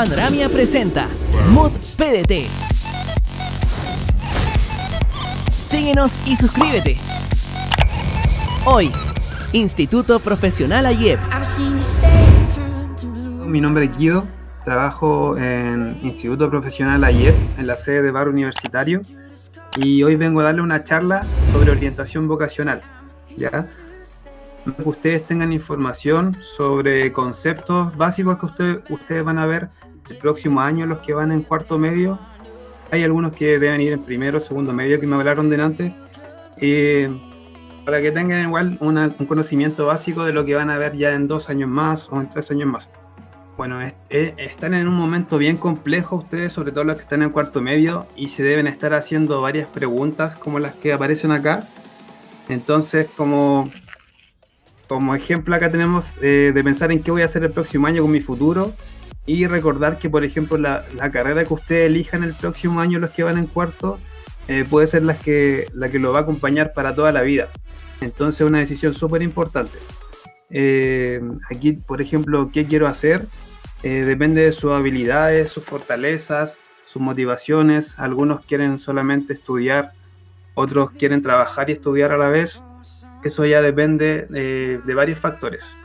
Panoramia presenta Mod PDT. Síguenos y suscríbete. Hoy, Instituto Profesional AYEP. Mi nombre es Guido, trabajo en Instituto Profesional AYEP, en la sede de Bar Universitario, y hoy vengo a darle una charla sobre orientación vocacional. ¿ya? que ustedes tengan información sobre conceptos básicos que ustedes van a ver el próximo año, los que van en cuarto medio. Hay algunos que deben ir en primero, segundo medio, que me hablaron delante. Para que tengan igual un conocimiento básico de lo que van a ver ya en dos años más o en tres años más. Bueno, están en un momento bien complejo ustedes, sobre todo los que están en cuarto medio, y se deben estar haciendo varias preguntas como las que aparecen acá. Entonces, como como ejemplo acá tenemos eh, de pensar en qué voy a hacer el próximo año con mi futuro y recordar que, por ejemplo, la, carrera que ustedes elijan el próximo año, los que van en cuarto, eh, puede ser la que, la que lo va a acompañar para toda la vida. Entonces, una decisión súper importante. Eh, aquí, por ejemplo, ¿qué quiero hacer? depende de sus habilidades, sus fortalezas, sus motivaciones. Algunos quieren solamente estudiar, otros quieren trabajar y estudiar a la vez eso ya depende de, varios factores.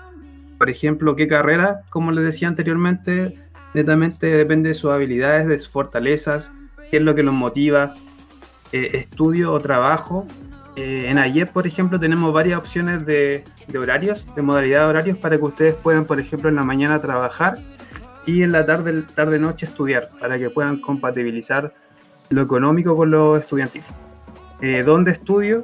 Por ejemplo, qué carrera, como les decía anteriormente, netamente depende de sus habilidades, de sus fortalezas, qué es lo que los motiva, eh, estudio o trabajo. Eh, en ayer, por ejemplo, tenemos varias opciones de, horarios, de modalidad de horarios, para que ustedes puedan, por ejemplo, en la mañana trabajar y en la tarde, tarde noche estudiar, para que puedan compatibilizar lo económico con lo estudiantil. Eh, ¿Dónde estudio?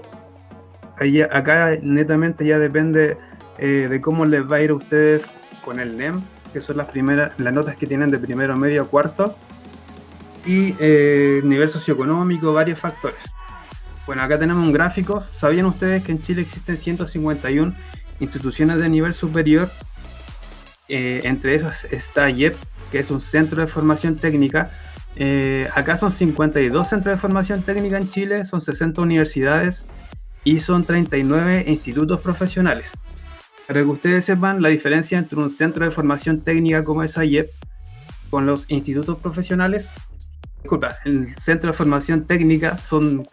acá netamente ya depende eh, de cómo les va a ir a ustedes con el NEM, que son las primeras, las notas que tienen de primero, medio, cuarto, y eh, nivel socioeconómico, varios factores. Bueno, acá tenemos un gráfico. ¿Sabían ustedes que en Chile existen 151 instituciones de nivel superior? Eh, entre esas está IEP, que es un centro de formación técnica. acá son 52 centros de formación técnica en Chile, son 60 universidades y son 39 institutos profesionales. Para que ustedes sepan la diferencia entre un centro de formación técnica como es AIEP con los institutos profesionales, disculpa, el centro de formación técnica son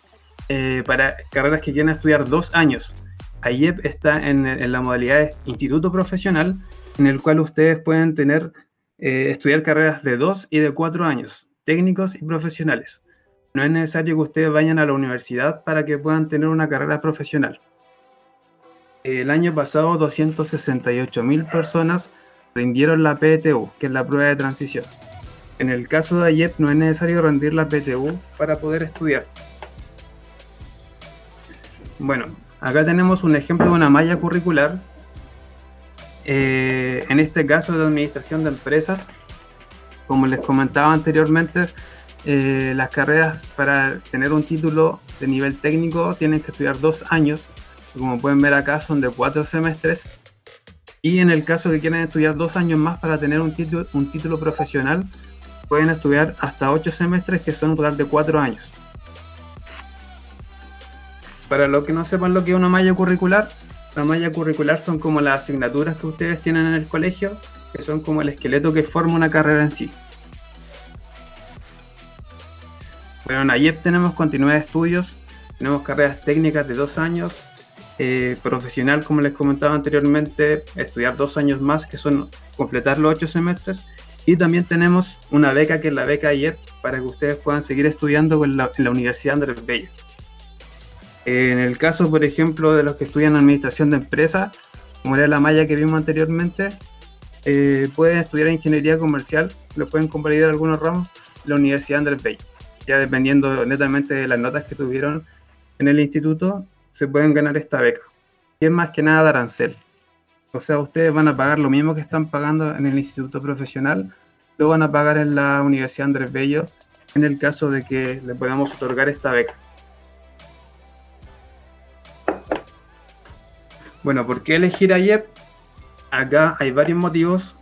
eh, para carreras que quieren estudiar dos años. AIEP está en, la modalidad de instituto profesional, en el cual ustedes pueden tener, eh, estudiar carreras de dos y de cuatro años, técnicos y profesionales. No es necesario que ustedes vayan a la universidad para que puedan tener una carrera profesional. El año pasado 268.000 personas rindieron la PTU, que es la prueba de transición. En el caso de AYEP no es necesario rendir la PTU para poder estudiar. Bueno, acá tenemos un ejemplo de una malla curricular. Eh, en este caso de administración de empresas, como les comentaba anteriormente, eh, las carreras para tener un título de nivel técnico tienen que estudiar dos años. Como pueden ver acá son de cuatro semestres. Y en el caso que quieran estudiar dos años más para tener un título, un título profesional, pueden estudiar hasta ocho semestres que son un total de cuatro años. Para los que no sepan lo que es una malla curricular, la malla curricular son como las asignaturas que ustedes tienen en el colegio, que son como el esqueleto que forma una carrera en sí. Bueno, en AYEP tenemos continuidad de estudios, tenemos carreras técnicas de dos años, eh, profesional, como les comentaba anteriormente, estudiar dos años más, que son completar los ocho semestres, y también tenemos una beca que es la beca AYEP para que ustedes puedan seguir estudiando en la, Universidad Andrés Bello. en el caso, por ejemplo, de los que estudian Administración de Empresas, como era la malla que vimos anteriormente, eh, pueden estudiar Ingeniería Comercial, lo pueden convalidar algunos ramos, la Universidad Andrés Bello ya dependiendo netamente de las notas que tuvieron en el instituto, se pueden ganar esta beca. Y es más que nada de arancel. O sea, ustedes van a pagar lo mismo que están pagando en el instituto profesional, lo van a pagar en la Universidad Andrés Bello en el caso de que le podamos otorgar esta beca. Bueno, ¿por qué elegir a IEP? Acá hay varios motivos,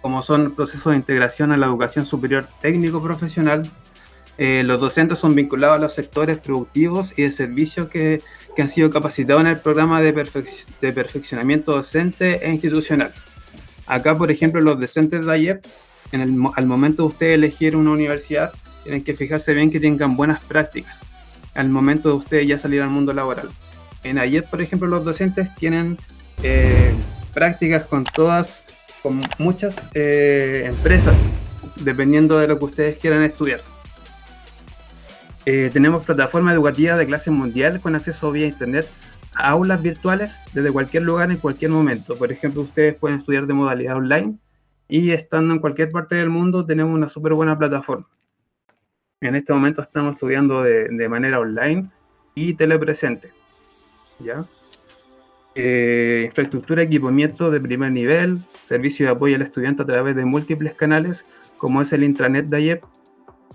como son procesos de integración a la educación superior técnico profesional, eh, los docentes son vinculados a los sectores productivos y de servicios que, han sido capacitados en el programa de, perfeccionamiento docente e institucional. Acá, por ejemplo, los docentes de AIEP en el, al momento de ustedes elegir una universidad, tienen que fijarse bien que tengan buenas prácticas al momento de ustedes ya salir al mundo laboral. En ayer, por ejemplo, los docentes tienen eh, prácticas con todas, con muchas eh, empresas, dependiendo de lo que ustedes quieran estudiar. Eh, tenemos plataforma educativa de clase mundial con acceso vía internet a aulas virtuales desde cualquier lugar en cualquier momento. Por ejemplo, ustedes pueden estudiar de modalidad online y estando en cualquier parte del mundo tenemos una súper buena plataforma. En este momento estamos estudiando de, de manera online y telepresente. ¿ya? Eh, infraestructura, equipamiento de primer nivel, servicio de apoyo al estudiante a través de múltiples canales, como es el intranet de AYEP,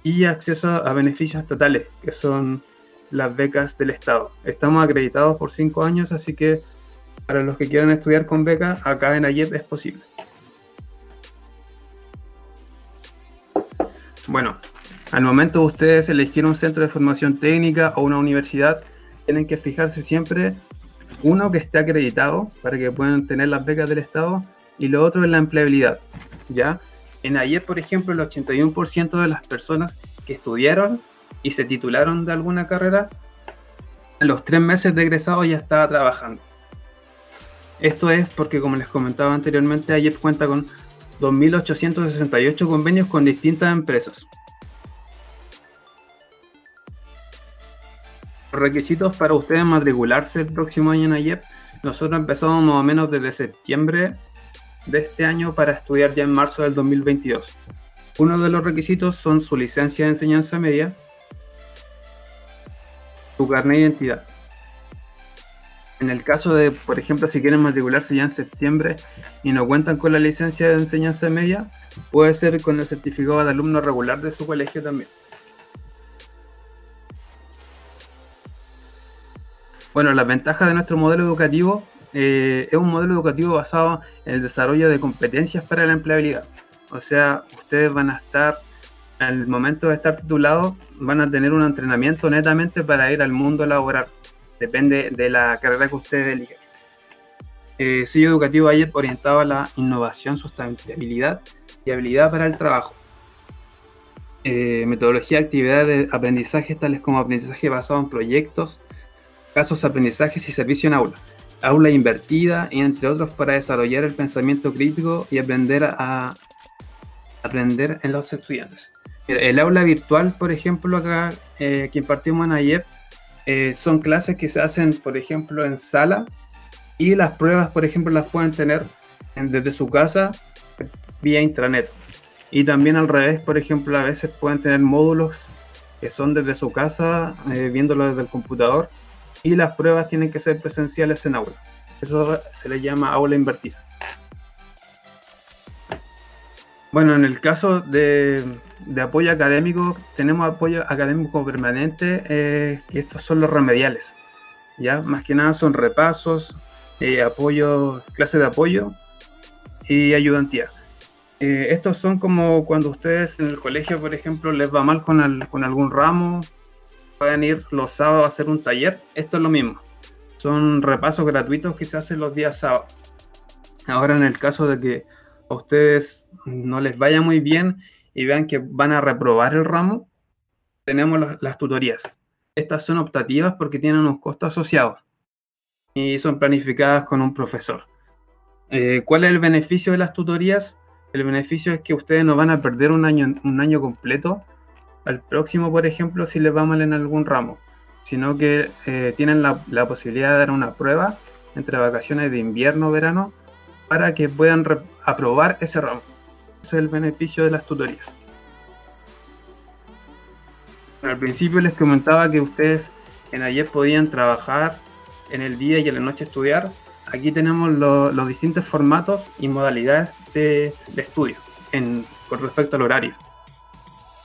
y acceso a beneficios estatales, que son las becas del Estado. Estamos acreditados por cinco años, así que para los que quieran estudiar con beca, acá en AYEP es posible. Bueno, al momento de ustedes elegir un centro de formación técnica o una universidad, tienen que fijarse siempre, uno, que esté acreditado para que puedan tener las becas del Estado, y lo otro es la empleabilidad. ¿ya? En ayer, por ejemplo, el 81% de las personas que estudiaron y se titularon de alguna carrera, a los tres meses de egresado ya estaba trabajando. Esto es porque, como les comentaba anteriormente, ayer cuenta con 2.868 convenios con distintas empresas. Los requisitos para ustedes matricularse el próximo año en AYEP, nosotros empezamos más o menos desde septiembre de este año para estudiar ya en marzo del 2022. Uno de los requisitos son su licencia de enseñanza media, su carnet de identidad. En el caso de, por ejemplo, si quieren matricularse ya en septiembre y no cuentan con la licencia de enseñanza media, puede ser con el certificado de alumno regular de su colegio también. Bueno, las ventajas de nuestro modelo educativo eh, es un modelo educativo basado en el desarrollo de competencias para la empleabilidad. O sea, ustedes van a estar, al momento de estar titulados, van a tener un entrenamiento netamente para ir al mundo laboral. Depende de la carrera que ustedes eligen. Eh, sello educativo ayer orientado a la innovación, sustentabilidad y habilidad para el trabajo. Eh, metodología de actividades de aprendizaje tales como aprendizaje basado en proyectos, casos, aprendizajes y servicio en aula, aula invertida entre otros para desarrollar el pensamiento crítico y aprender a aprender en los estudiantes. el aula virtual, por ejemplo, acá eh, que impartimos en AYEP, eh, son clases que se hacen, por ejemplo, en sala y las pruebas, por ejemplo, las pueden tener desde su casa vía intranet. Y también al revés, por ejemplo, a veces pueden tener módulos que son desde su casa, eh, viéndolo desde el computador, y las pruebas tienen que ser presenciales en aula. Eso se le llama aula invertida. Bueno, en el caso de, apoyo académico, tenemos apoyo académico permanente, eh, y estos son los remediales. ¿ya? Más que nada son repasos, eh, apoyo, clases de apoyo y ayudantía. Eh, estos son como cuando ustedes en el colegio, por ejemplo, les va mal con, con algún ramo pueden ir los sábados a hacer un taller, esto es lo mismo. Son repasos gratuitos que se hacen los días sábados. Ahora en el caso de que a ustedes no les vaya muy bien y vean que van a reprobar el ramo, tenemos las, tutorías. Estas son optativas porque tienen unos costos asociados y son planificadas con un profesor. Eh, ¿Cuál es el beneficio de las tutorías? El beneficio es que ustedes no van a perder un año, un año completo al próximo, por ejemplo, si les va mal en algún ramo, sino que eh, tienen la, posibilidad de dar una prueba entre vacaciones de invierno o verano para que puedan aprobar ese ramo. Ese es el beneficio de las tutorías. Al principio les comentaba que ustedes en ayer podían trabajar en el día y en la noche estudiar. Aquí tenemos los distintos formatos y modalidades de, estudio con respecto al horario.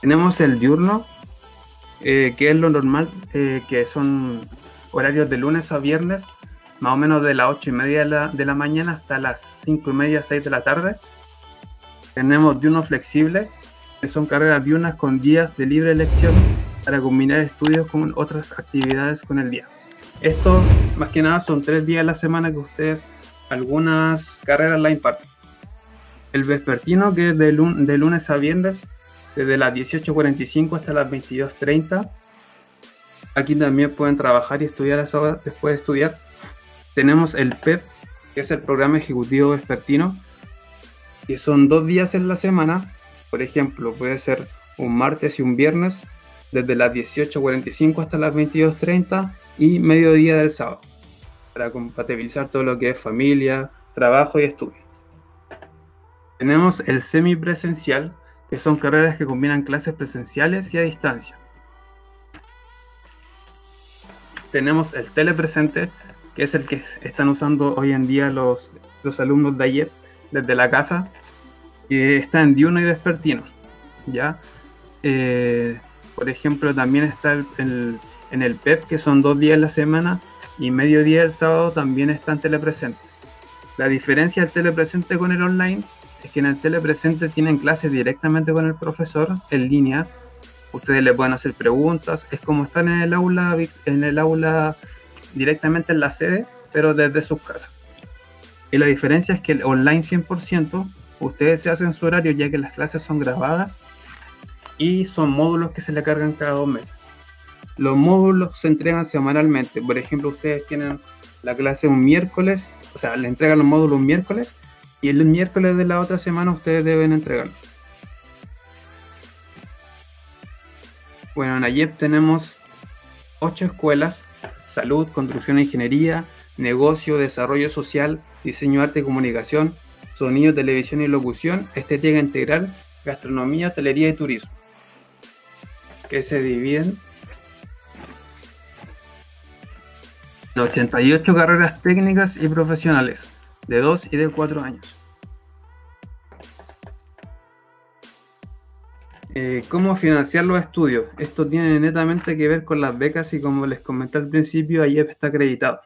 Tenemos el diurno, eh, que es lo normal, eh, que son horarios de lunes a viernes, más o menos de las 8 y media de la, mañana hasta las 5 y media, 6 de la tarde. Tenemos diurno flexible, que son carreras diurnas con días de libre elección para combinar estudios con otras actividades con el día. Esto, más que nada, son tres días a la semana que ustedes algunas carreras la imparten. el vespertino, que es de, de lunes a viernes, desde las 18.45 hasta las 22.30. Aquí también pueden trabajar y estudiar a esa hora después de estudiar. Tenemos el PEP, que es el programa ejecutivo vespertino, que son dos días en la semana. Por ejemplo, puede ser un martes y un viernes, desde las 18.45 hasta las 22.30 y mediodía del sábado, para compatibilizar todo lo que es familia, trabajo y estudio. Tenemos el semipresencial, que son carreras que combinan clases presenciales y a distancia. Tenemos el telepresente, que es el que están usando hoy en día los, los alumnos de ayer desde la casa, que está en diurno y despertino. ¿ya? Eh, por ejemplo, también está en el PEP, que son dos días la semana, y medio día el sábado también está en telepresente. La diferencia del telepresente con el online es que en el telepresente tienen clases directamente con el profesor en línea. Ustedes le pueden hacer preguntas. Es como estar en el aula, en el aula directamente en la sede, pero desde sus casas. Y la diferencia es que el online 100%, ustedes se hacen su horario ya que las clases son grabadas y son módulos que se le cargan cada dos meses. Los módulos se entregan semanalmente. Por ejemplo, ustedes tienen la clase un miércoles, o sea, le entregan los módulos un miércoles y el miércoles de la otra semana ustedes deben entregarlo. Bueno, en AYEP tenemos ocho escuelas, salud, construcción e ingeniería, negocio, desarrollo social, diseño, arte y comunicación, sonido, televisión y locución, estética integral, gastronomía, hotelería y turismo, que se dividen en 88 carreras técnicas y profesionales de 2 y de 4 años. Eh, ¿Cómo financiar los estudios? Esto tiene netamente que ver con las becas y como les comenté al principio, AYEP está acreditado.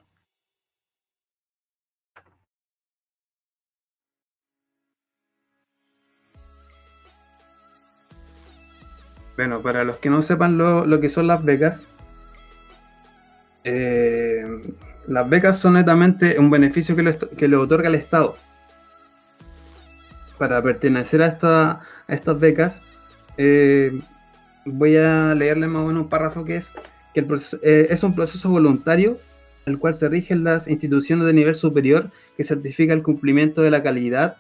Bueno, para los que no sepan lo, que son las becas, eh, las becas son netamente un beneficio que le, que le otorga el Estado. Para pertenecer a, a estas becas, eh, voy a leerle más o menos un párrafo que es que el eh, es un proceso voluntario el cual se rigen las instituciones de nivel superior que certifica el cumplimiento de la calidad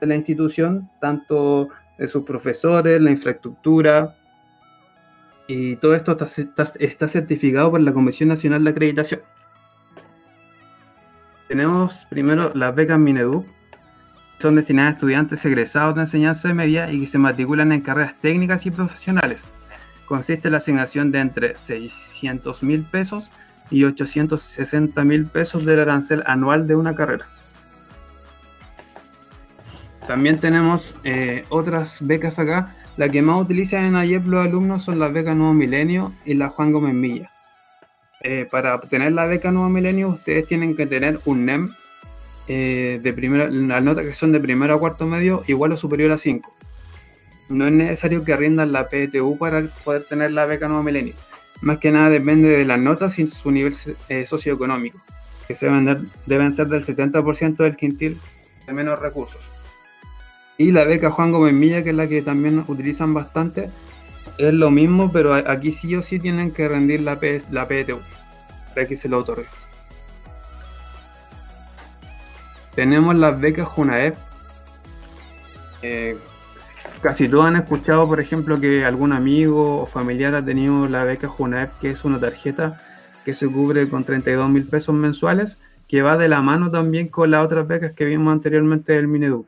de la institución, tanto de sus profesores, la infraestructura, y todo esto está, está certificado por la Comisión Nacional de Acreditación. Tenemos primero las becas Mineduc, son destinadas a estudiantes egresados de enseñanza media y que se matriculan en carreras técnicas y profesionales. Consiste en la asignación de entre 600 mil pesos y 860 mil pesos del arancel anual de una carrera. También tenemos eh, otras becas acá. La que más utilizan en AYEP los alumnos son las becas Nuevo Milenio y la Juan Gómez Milla. Eh, para obtener la beca Nuevo Milenio, ustedes tienen que tener un NEM eh, de las notas que son de primero a cuarto medio igual o superior a 5. No es necesario que rindan la PTU para poder tener la beca Nuevo Milenio. Más que nada depende de las notas y su nivel eh, socioeconómico, que deben, ser del 70% del quintil de menos recursos. Y la beca Juan Gómez Milla, que es la que también utilizan bastante, es lo mismo, pero aquí sí o sí tienen que rendir la, la PTU para que se lo otorgue. Tenemos las becas Junaep. Eh, casi todos han escuchado, por ejemplo, que algún amigo o familiar ha tenido la beca Junaep, que es una tarjeta que se cubre con 32 mil pesos mensuales, que va de la mano también con las otras becas que vimos anteriormente del Minedu.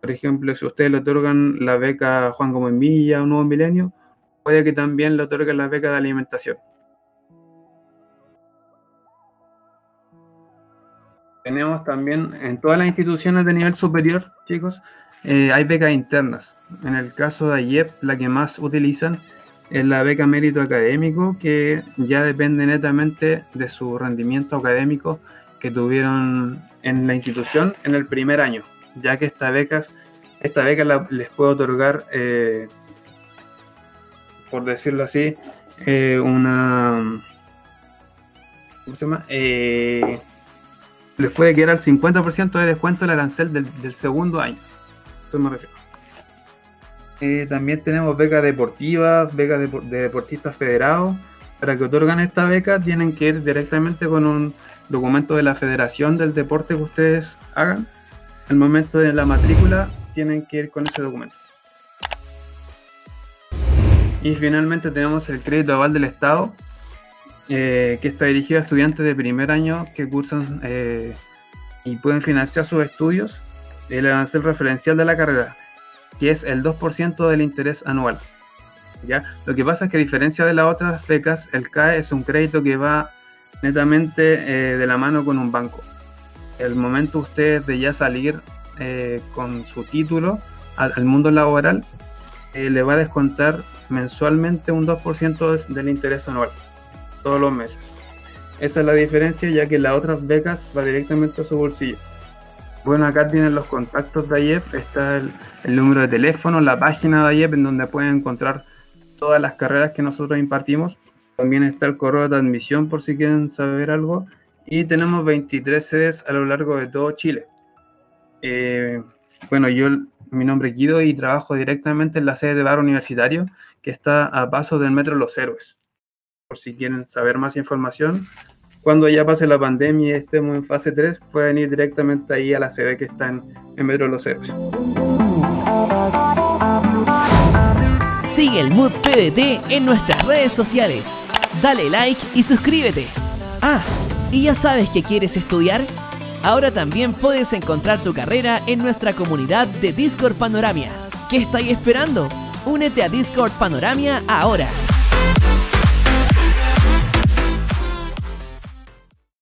Por ejemplo, si ustedes le otorgan la beca Juan Gómez Milla o Nuevo Milenio, puede que también le otorguen la beca de alimentación. Tenemos también en todas las instituciones de nivel superior, chicos, eh, hay becas internas. En el caso de AYEP, la que más utilizan es la beca mérito académico, que ya depende netamente de su rendimiento académico que tuvieron en la institución en el primer año, ya que esta beca, esta beca les puede otorgar, eh, por decirlo así, eh, una... ¿Cómo se llama? Les puede quedar el 50% de descuento el arancel del, segundo año. esto me refiero. Eh, también tenemos becas deportivas, becas de, de, deportistas federados. Para que otorgan esta beca tienen que ir directamente con un documento de la federación del deporte que ustedes hagan. Al momento de la matrícula tienen que ir con ese documento. Y finalmente tenemos el crédito aval del Estado, eh, que está dirigido a estudiantes de primer año que cursan eh, y pueden financiar sus estudios. El arancel referencial de la carrera, que es el 2% del interés anual. ¿ya? Lo que pasa es que a diferencia de las otras becas, el CAE es un crédito que va netamente eh, de la mano con un banco. El momento ustedes de ya salir con su título al, al mundo laboral, le va a descontar mensualmente un 2% del interés anual, todos los meses. Esa es la diferencia, ya que las otras becas va directamente a su bolsillo. Bueno, acá tienen los contactos de AIEP, está el, número de teléfono, la página de AIEP en donde pueden encontrar todas las carreras que nosotros impartimos. También está el correo de admisión por si quieren saber algo. Y tenemos 23 sedes a lo largo de todo Chile. Eh, bueno, yo, mi nombre es Guido y trabajo directamente en la sede de Bar Universitario, que está a paso del Metro Los Héroes. Por si quieren saber más información, cuando ya pase la pandemia y estemos en fase 3, pueden ir directamente ahí a la sede que está en, en Metro Los Héroes. Sigue el Mood PDT en nuestras redes sociales. Dale like y suscríbete. Ah, ¿y ya sabes que quieres estudiar? Ahora también puedes encontrar tu carrera en nuestra comunidad de Discord Panoramia. ¿Qué estáis esperando? Únete a Discord Panoramia ahora.